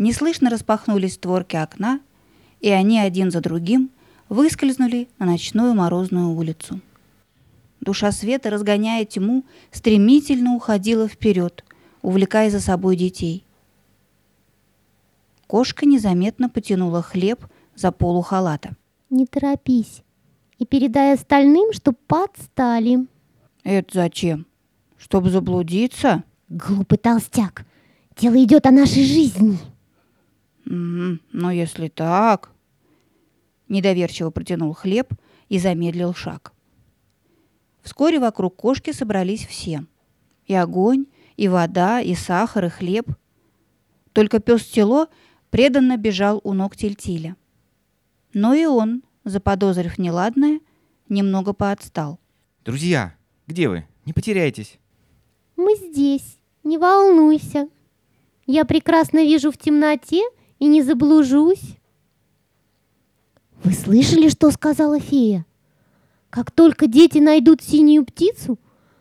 Неслышно распахнулись створки окна, и они один за другим выскользнули на ночную морозную улицу. Душа света, разгоняя тьму, стремительно уходила вперед, увлекая за собой детей. Кошка незаметно потянула хлеб за полу халата. Не торопись. И передай остальным, чтоб подстали. Это зачем? Чтобы заблудиться? Глупый толстяк. Дело идет о нашей жизни. Угу, но если так... Недоверчиво протянул хлеб и замедлил шаг. Вскоре вокруг кошки собрались все. И огонь, и вода, и сахар, и хлеб. Только пес Тело преданно бежал у ног Тильтиля. Но и он, заподозрив неладное, немного поотстал. Друзья, где вы? Не потеряйтесь. Мы здесь, не волнуйся. Я прекрасно вижу в темноте и не заблужусь. Вы слышали, что сказала фея? Как только дети найдут синюю птицу,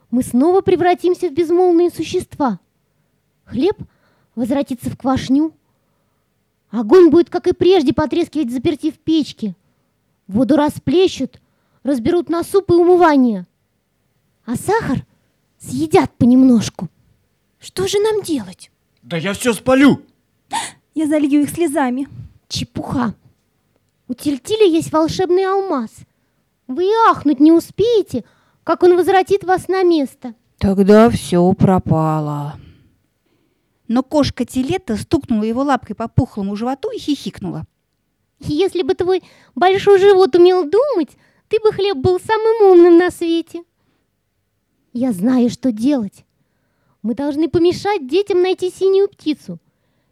мы снова превратимся в безмолвные существа. Хлеб возвратится в квашню. Огонь будет, как и прежде, потрескивать заперти в печке. Воду расплещут, разберут на суп и умывание. А сахар съедят понемножку. Что же нам делать? Да я все спалю! Я залью их слезами. Чепуха. У Тильтиля есть волшебный алмаз. Вы и ахнуть не успеете, как он возвратит вас на место. Тогда все пропало. Но кошка Тилета стукнула его лапкой по пухлому животу и хихикнула. Если бы твой большой живот умел думать, ты бы хлеб был самым умным на свете. Я знаю, что делать. Мы должны помешать детям найти синюю птицу.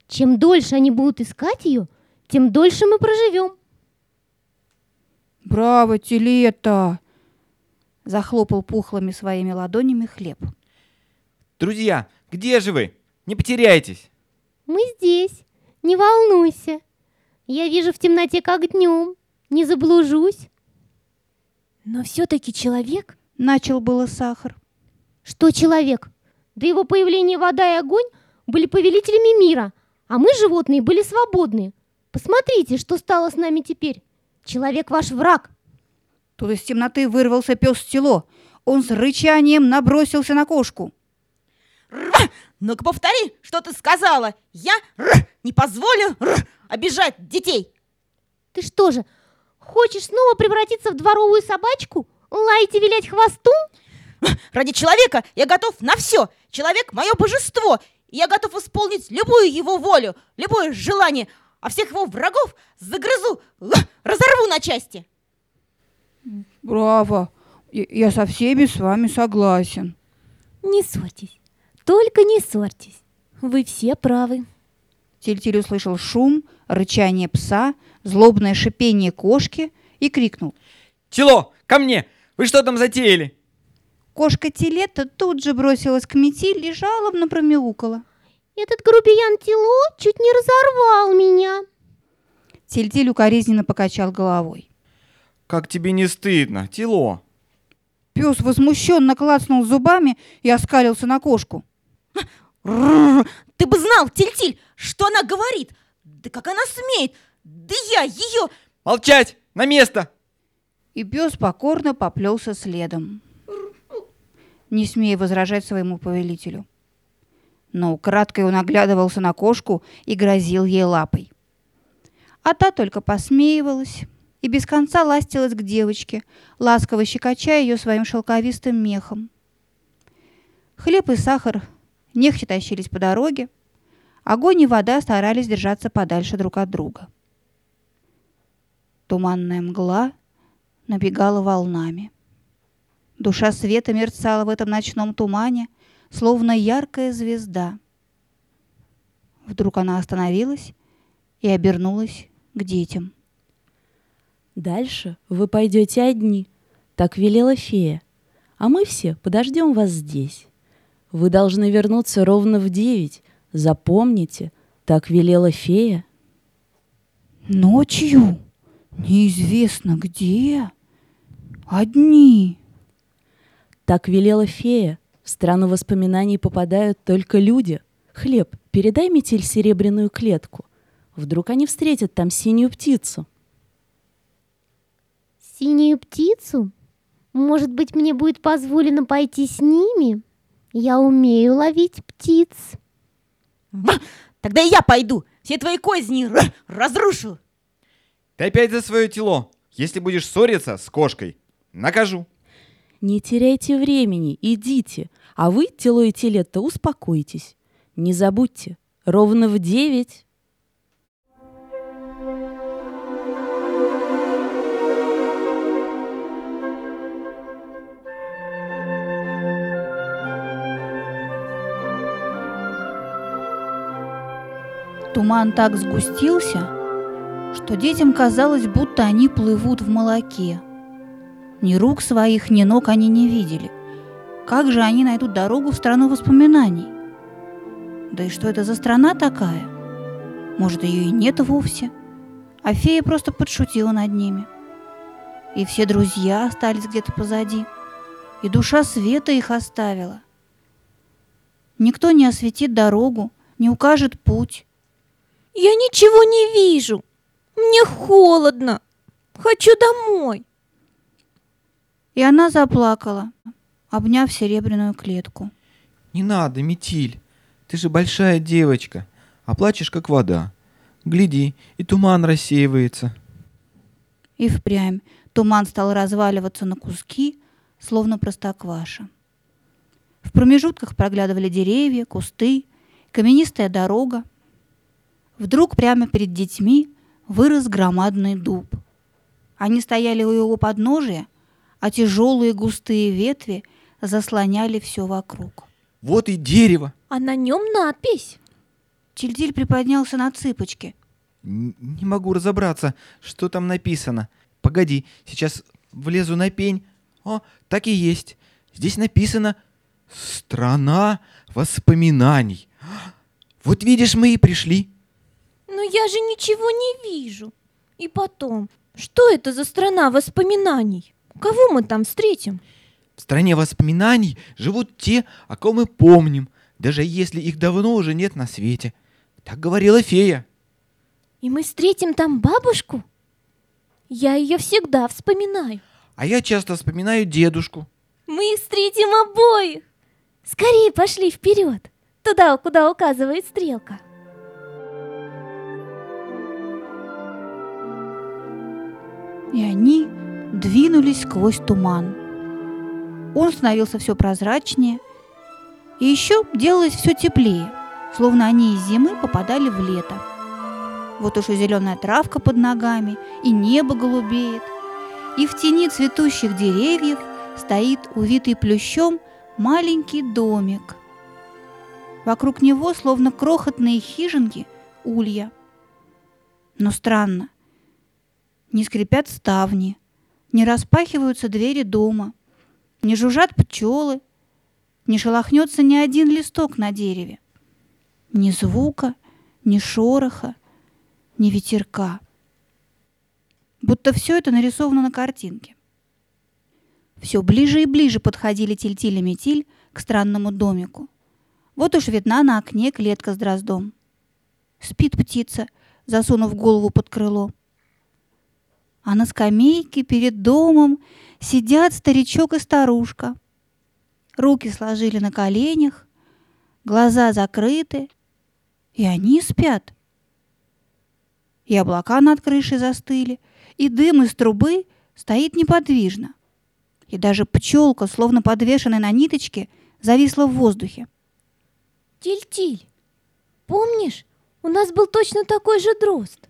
Чем дольше они будут искать ее, тем дольше мы проживем. «Браво, Телета!» Захлопал пухлыми своими ладонями хлеб. Друзья, где же вы? Не потеряйтесь. Мы здесь. Не волнуйся. Я вижу в темноте как днем. Не заблужусь. Но все-таки человек... Начал было сахар. Что человек? До его появления вода и огонь были повелителями мира, а мы, животные, были свободны. Посмотрите, что стало с нами теперь. Человек ваш враг. Тут из темноты вырвался пес Тело. Он с рычанием набросился на кошку. Ну-ка повтори, что ты сказала. Я р, не позволю р, обижать детей. Ты что же, хочешь снова превратиться в дворовую собачку? Лаять и вилять хвостом? Ради человека я готов на все. Человек – мое божество. Я готов исполнить любую его волю, любое желание – а всех его врагов загрызу, разорву на части. Браво! Я со всеми с вами согласен. Не ссорьтесь, только не ссорьтесь. Вы все правы. Тильтиль услышал шум, рычание пса, злобное шипение кошки и крикнул. Тело, ко мне! Вы что там затеяли? Кошка Телета тут же бросилась к Метиль и жалобно промяукала. Этот грубиян Тило чуть не разорвал меня. Тильтиль укоризненно покачал головой. Как тебе не стыдно, Тило? Пес возмущенно клацнул зубами и оскалился на кошку. Ты бы знал, Тильтиль, что она говорит! Да как она смеет! Да я ее... Молчать! На место! И пес покорно поплелся следом, не смея возражать своему повелителю но украдкой он оглядывался на кошку и грозил ей лапой. А та только посмеивалась и без конца ластилась к девочке, ласково щекоча ее своим шелковистым мехом. Хлеб и сахар нехотя тащились по дороге, огонь и вода старались держаться подальше друг от друга. Туманная мгла набегала волнами. Душа света мерцала в этом ночном тумане, словно яркая звезда. Вдруг она остановилась и обернулась к детям. «Дальше вы пойдете одни», — так велела фея. «А мы все подождем вас здесь. Вы должны вернуться ровно в девять. Запомните, так велела фея». «Ночью? Неизвестно где? Одни?» Так велела фея, в страну воспоминаний попадают только люди. Хлеб, передай метель серебряную клетку. Вдруг они встретят там синюю птицу. Синюю птицу? Может быть, мне будет позволено пойти с ними? Я умею ловить птиц. Ба! Тогда и я пойду. Все твои козни р- разрушу. Ты опять за свое тело. Если будешь ссориться с кошкой, накажу. Не теряйте времени, идите. А вы, тело и телетто, успокойтесь. Не забудьте, ровно в девять. Туман так сгустился, что детям казалось, будто они плывут в молоке. Ни рук своих, ни ног они не видели. Как же они найдут дорогу в страну воспоминаний? Да и что это за страна такая? Может, ее и нет вовсе? А фея просто подшутила над ними. И все друзья остались где-то позади. И душа света их оставила. Никто не осветит дорогу, не укажет путь. Я ничего не вижу. Мне холодно. Хочу домой. И она заплакала, обняв серебряную клетку. Не надо, Метиль. Ты же большая девочка, а плачешь как вода. Гляди, и туман рассеивается. И впрямь туман стал разваливаться на куски, словно простокваша. В промежутках проглядывали деревья, кусты, каменистая дорога. Вдруг прямо перед детьми вырос громадный дуб. Они стояли у его подножия, а тяжелые густые ветви заслоняли все вокруг. Вот и дерево. А на нем надпись. Чильдиль приподнялся на цыпочки. Н- Не могу разобраться, что там написано. Погоди, сейчас влезу на пень. О, так и есть. Здесь написано «Страна воспоминаний». Вот видишь, мы и пришли. Но я же ничего не вижу. И потом, что это за страна воспоминаний? Кого мы там встретим? В стране воспоминаний живут те, о ком мы помним, даже если их давно уже нет на свете. Так говорила фея. И мы встретим там бабушку? Я ее всегда вспоминаю. А я часто вспоминаю дедушку. Мы их встретим обоих. Скорее пошли вперед, туда, куда указывает стрелка. И они двинулись сквозь туман. Он становился все прозрачнее, и еще делалось все теплее, словно они из зимы попадали в лето. Вот уж и зеленая травка под ногами, и небо голубеет, и в тени цветущих деревьев стоит увитый плющом маленький домик. Вокруг него, словно крохотные хижинки, улья. Но странно, не скрипят ставни, не распахиваются двери дома, не жужжат пчелы, не шелохнется ни один листок на дереве. Ни звука, ни шороха, ни ветерка. Будто все это нарисовано на картинке. Все ближе и ближе подходили Тильтиль и Метиль к странному домику. Вот уж видна на окне клетка с дроздом. Спит птица, засунув голову под крыло. А на скамейке перед домом сидят старичок и старушка. Руки сложили на коленях, глаза закрыты, и они спят. И облака над крышей застыли, и дым из трубы стоит неподвижно. И даже пчелка, словно подвешенная на ниточке, зависла в воздухе. Тиль-тиль, помнишь, у нас был точно такой же дрозд.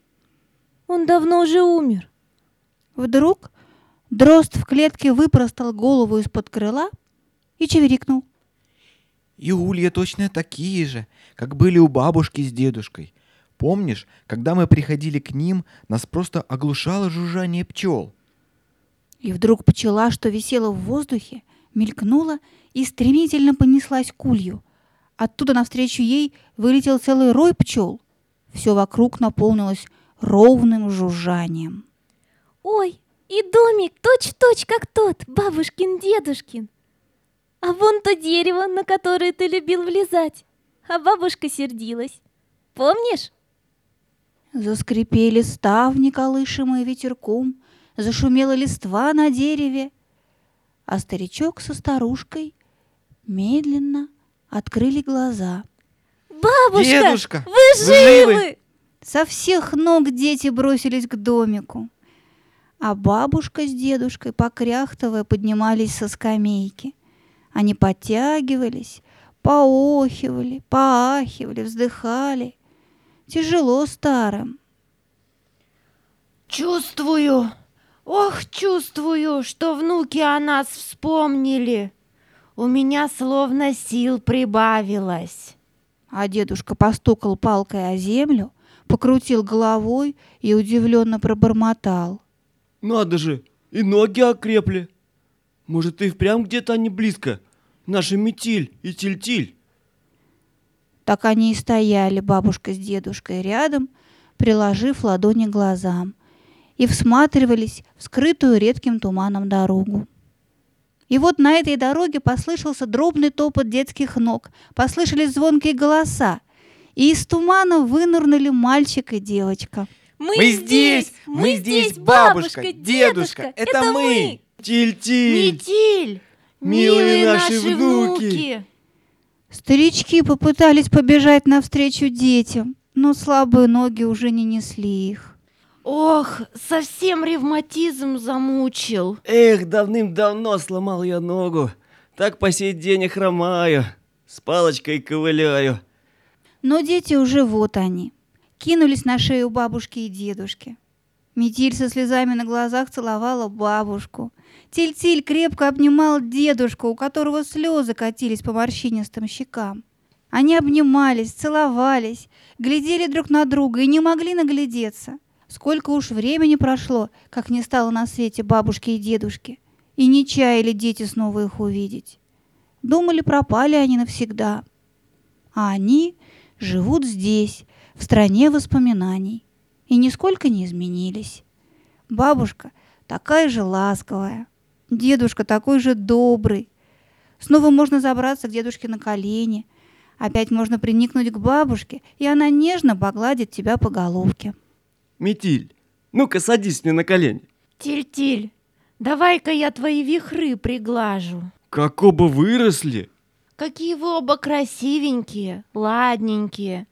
Он давно уже умер. Вдруг дрозд в клетке выпростал голову из-под крыла и чевирикнул. И улья точно такие же, как были у бабушки с дедушкой. Помнишь, когда мы приходили к ним, нас просто оглушало жужжание пчел? И вдруг пчела, что висела в воздухе, мелькнула и стремительно понеслась к улью. Оттуда навстречу ей вылетел целый рой пчел. Все вокруг наполнилось ровным жужжанием. Ой, и домик точь-в-точь, как тот, бабушкин-дедушкин. А вон то дерево, на которое ты любил влезать. А бабушка сердилась. Помнишь? Заскрипели ставни, колышемые ветерком, зашумела листва на дереве, а старичок со старушкой медленно открыли глаза. Бабушка, Дедушка, вы вы живы! живы? Со всех ног дети бросились к домику, а бабушка с дедушкой, покряхтовая, поднимались со скамейки. Они подтягивались, поохивали, поахивали, вздыхали. Тяжело старым. Чувствую, ох, чувствую, что внуки о нас вспомнили. У меня словно сил прибавилось. А дедушка постукал палкой о землю, покрутил головой и удивленно пробормотал. Надо же, и ноги окрепли. Может, и впрямь где-то они близко. Наши метиль и тильтиль. Так они и стояли, бабушка с дедушкой, рядом, приложив ладони к глазам, и всматривались в скрытую редким туманом дорогу. И вот на этой дороге послышался дробный топот детских ног, послышались звонкие голоса, и из тумана вынырнули мальчик и девочка. Мы здесь! Мы здесь, бабушка, дедушка, это мы! Тиль-тиль! Метиль, Милые наши внуки! Старички попытались побежать навстречу детям, но слабые ноги уже не несли их. Ох, совсем ревматизм замучил. Эх, давным-давно сломал я ногу. Так по сей день и хромаю. С палочкой ковыляю. Но дети уже вот они. Кинулись на шею бабушки и дедушки. Метиль со слезами на глазах целовала бабушку. Тиль-тиль крепко обнимал дедушку, у которого слезы катились по морщинистым щекам. Они обнимались, целовались, глядели друг на друга и не могли наглядеться. Сколько уж времени прошло, как не стало на свете бабушки и дедушки, и не чаяли дети снова их увидеть. Думали, пропали они навсегда. А они живут здесь, в стране воспоминаний, и нисколько не изменились. Бабушка такая же ласковая, дедушка такой же добрый. Снова можно забраться к дедушке на колени, опять можно приникнуть к бабушке, и она нежно погладит тебя по головке. Метиль, ну-ка садись мне на колени. Тиль-тиль, давай-ка я твои вихры приглажу. Как оба выросли. Какие вы оба красивенькие, ладненькие.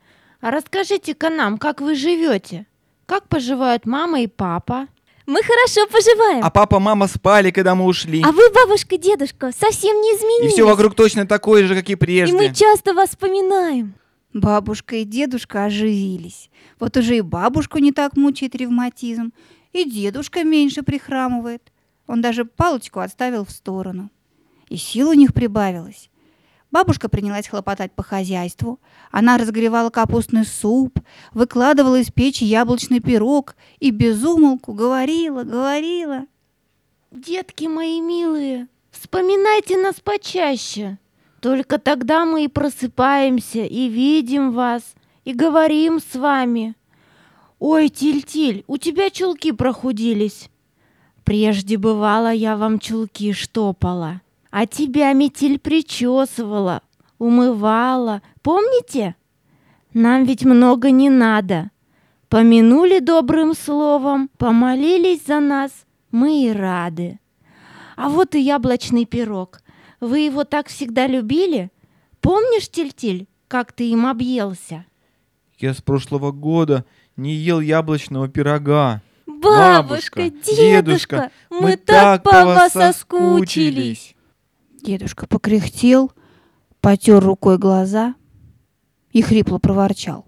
А расскажите-ка нам, как вы живете? Как поживают мама и папа? Мы хорошо поживаем. А папа, мама спали, когда мы ушли. А вы, бабушка, дедушка, совсем не И изменились. все вокруг точно такое же, как и И прежде. мы часто вас вспоминаем. Бабушка и дедушка оживились. Вот уже и бабушку не так мучает ревматизм, и дедушка меньше прихрамывает. Он даже палочку отставил в сторону. И сил у них прибавилось. Бабушка принялась хлопотать по хозяйству. Она разогревала капустный суп, выкладывала из печи яблочный пирог и безумолку говорила, говорила. Детки мои милые, вспоминайте нас почаще. Только тогда мы и просыпаемся, и видим вас, и говорим с вами. Ой, Тиль-Тиль, у тебя чулки прохудились. Прежде бывало, я вам чулки штопала, а тебя метель причесывала, умывала. Помните? Нам ведь много не надо. Помянули добрым словом, помолились за нас, мы и рады. А вот и яблочный пирог. Вы его так всегда любили? Помнишь, Тильтиль, как ты им объелся? Я с прошлого года не ел яблочного пирога. Бабушка, Бабушка, дедушка, дедушка, мы, мы так по вас соскучились. Дедушка покряхтел, потер рукой глаза и хрипло проворчал.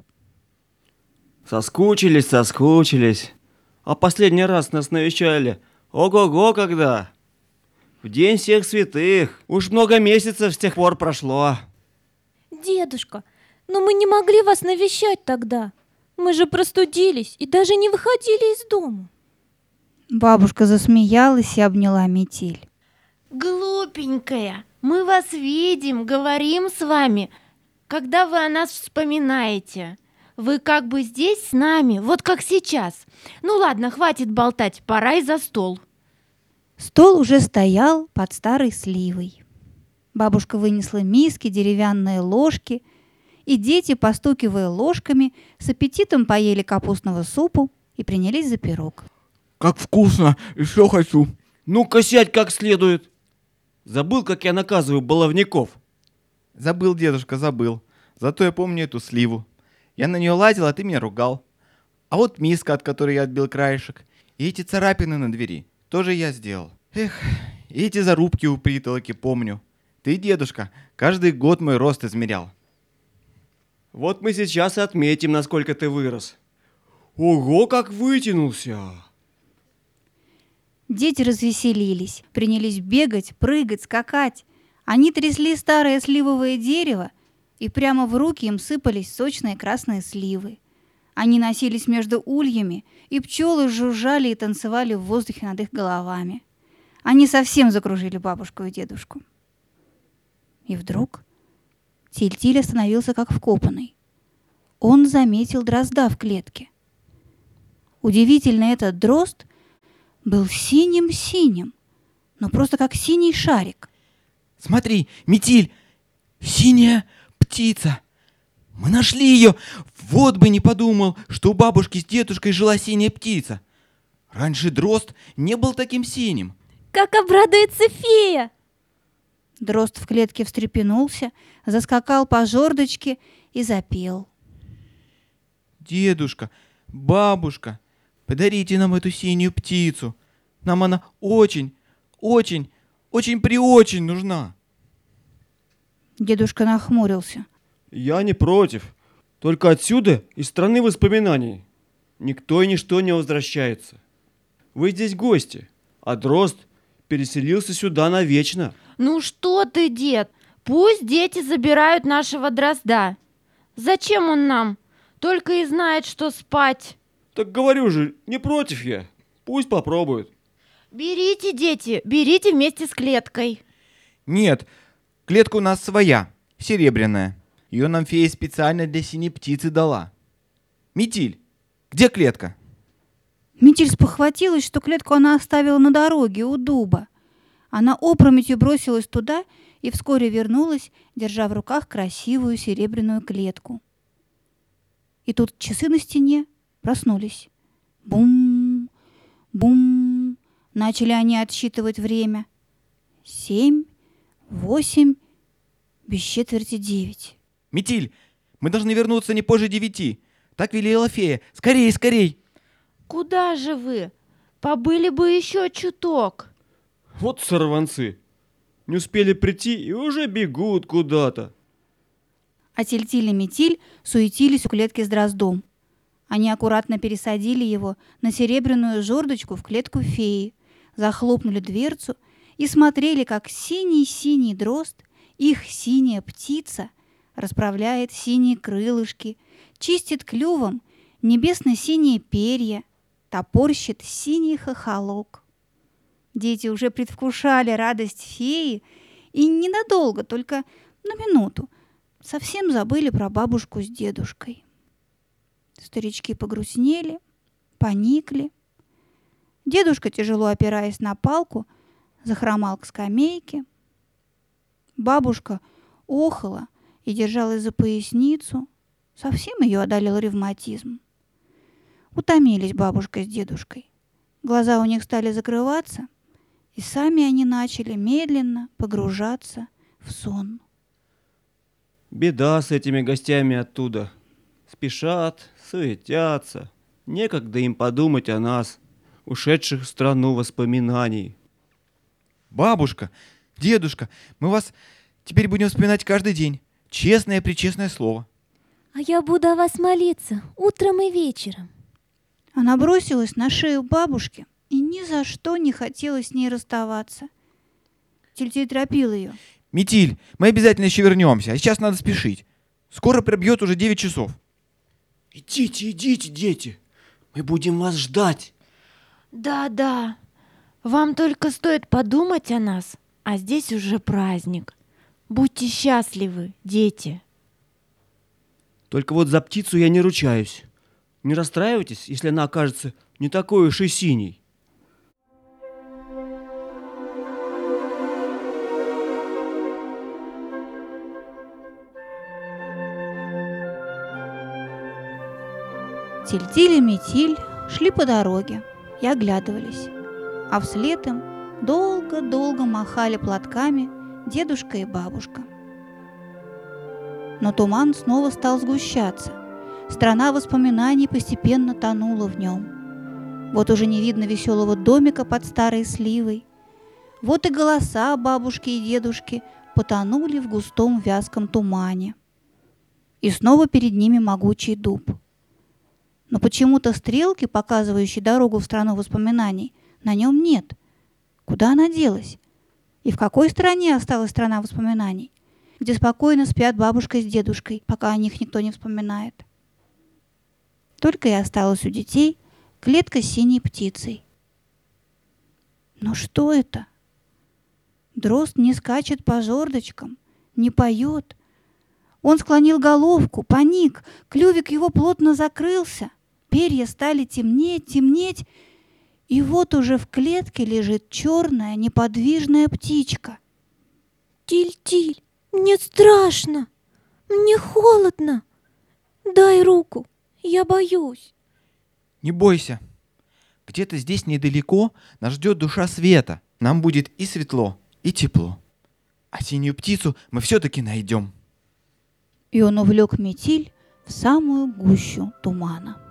Соскучились, соскучились. А последний раз нас навещали. Ого-го, когда? В день всех святых. Уж много месяцев с тех пор прошло. Дедушка, но мы не могли вас навещать тогда. Мы же простудились и даже не выходили из дома. Бабушка засмеялась и обняла метель. Глупенькая, мы вас видим, говорим с вами, когда вы о нас вспоминаете. Вы как бы здесь с нами, вот как сейчас. Ну ладно, хватит болтать, пора и за стол. Стол уже стоял под старой сливой. Бабушка вынесла миски, деревянные ложки и дети, постукивая ложками, с аппетитом поели капустного супу и принялись за пирог. Как вкусно! Еще хочу. Ну-ка сядь как следует. Забыл, как я наказываю баловников. Забыл, дедушка, забыл. Зато я помню эту сливу. Я на нее лазил, а ты меня ругал. А вот миска, от которой я отбил краешек. И эти царапины на двери. Тоже я сделал. Эх, и эти зарубки у притолоки помню. Ты, дедушка, каждый год мой рост измерял. Вот мы сейчас и отметим, насколько ты вырос. Ого, как вытянулся! Дети развеселились, принялись бегать, прыгать, скакать. Они трясли старое сливовое дерево, и прямо в руки им сыпались сочные красные сливы. Они носились между ульями, и пчелы жужжали и танцевали в воздухе над их головами. Они совсем закружили бабушку и дедушку. И вдруг Тильтиль остановился как вкопанный. Он заметил дрозда в клетке. Удивительно, этот дрозд был синим-синим, но просто как синий шарик. Смотри, метиль! Синяя птица! Мы нашли ее! Вот бы не подумал, что у бабушки с дедушкой жила синяя птица. Раньше дрозд не был таким синим. Как обрадуется фея! Дрозд в клетке встрепенулся, заскакал по жердочке и запел. Дедушка, бабушка, подарите нам эту синюю птицу. Нам она очень, очень, очень приочень нужна. Дедушка нахмурился. Я не против. Только отсюда, из страны воспоминаний, никто и ничто не возвращается. Вы здесь гости, а дрозд переселился сюда навечно. Ну что ты, дед? Пусть дети забирают нашего дрозда. Зачем он нам? Только и знает, что спать. Так говорю же, не против я. Пусть попробуют. Берите, дети, берите вместе с клеткой. Нет, клетка у нас своя, серебряная. Ее нам фея специально для синей птицы дала. Метиль, где клетка? Метель спохватилась, что клетку она оставила на дороге у дуба. Она опрометью бросилась туда и вскоре вернулась, держа в руках красивую серебряную клетку. И тут часы на стене проснулись. Бум, бум. Начали они отсчитывать время. Семь, восемь, без четверти девять. Метиль, мы должны вернуться не позже девяти. Так велела фея. Скорей, скорей. Куда же вы? Побыли бы еще чуток. Вот сорванцы. Не успели прийти и уже бегут куда-то. А Тильтиль и Метиль суетились у клетки с дроздом. Они аккуратно пересадили его на серебряную жердочку в клетку феи, захлопнули дверцу и смотрели, как синий-синий дрозд, их синяя птица, расправляет синие крылышки, чистит клювом небесно-синие перья, топорщит синий хохолок. Дети уже предвкушали радость феи и ненадолго, только на минуту, совсем забыли про бабушку с дедушкой. Старички погрустнели, поникли. Дедушка, тяжело опираясь на палку, захромал к скамейке. Бабушка охала и держалась за поясницу. Совсем ее одолел ревматизм. Утомились бабушка с дедушкой. Глаза у них стали закрываться, и сами они начали медленно погружаться в сон. Беда с этими гостями оттуда. Спешат, суетятся. Некогда им подумать о нас, ушедших в страну воспоминаний. Бабушка, дедушка, мы вас теперь будем вспоминать каждый день. Честное причестное слово. А я буду о вас молиться утром и вечером. Она бросилась на шею бабушки и ни за что не хотела с ней расставаться. Тильтиль торопил ее. Метиль, мы обязательно еще вернемся, а сейчас надо спешить. Скоро пробьет уже 9 часов. Идите, идите, дети. Мы будем вас ждать. Да-да. Вам только стоит подумать о нас, а здесь уже праздник. Будьте счастливы, дети. Только вот за птицу я не ручаюсь. Не расстраивайтесь, если она окажется не такой уж и синей. Тильтиль и Метиль шли по дороге и оглядывались, а вслед им долго-долго махали платками дедушка и бабушка. Но туман снова стал сгущаться. Страна воспоминаний постепенно тонула в нем. Вот уже не видно веселого домика под старой сливой. Вот и голоса бабушки и дедушки потонули в густом вязком тумане. И снова перед ними могучий дуб. Но почему-то стрелки, показывающей дорогу в страну воспоминаний, на нем нет. Куда она делась? И в какой стране осталась страна воспоминаний? где спокойно спят бабушка с дедушкой, пока о них никто не вспоминает. Только и осталась у детей клетка с синей птицей. Но что это? Дрозд не скачет по жердочкам, не поет. Он склонил головку, паник, клювик его плотно закрылся, перья стали темнеть, темнеть, и вот уже в клетке лежит черная неподвижная птичка. Тиль-тиль, мне страшно. Мне холодно. Дай руку. Я боюсь. Не бойся. Где-то здесь недалеко нас ждет душа света. Нам будет и светло, и тепло. А синюю птицу мы все-таки найдем. И он увлек метиль в самую гущу тумана.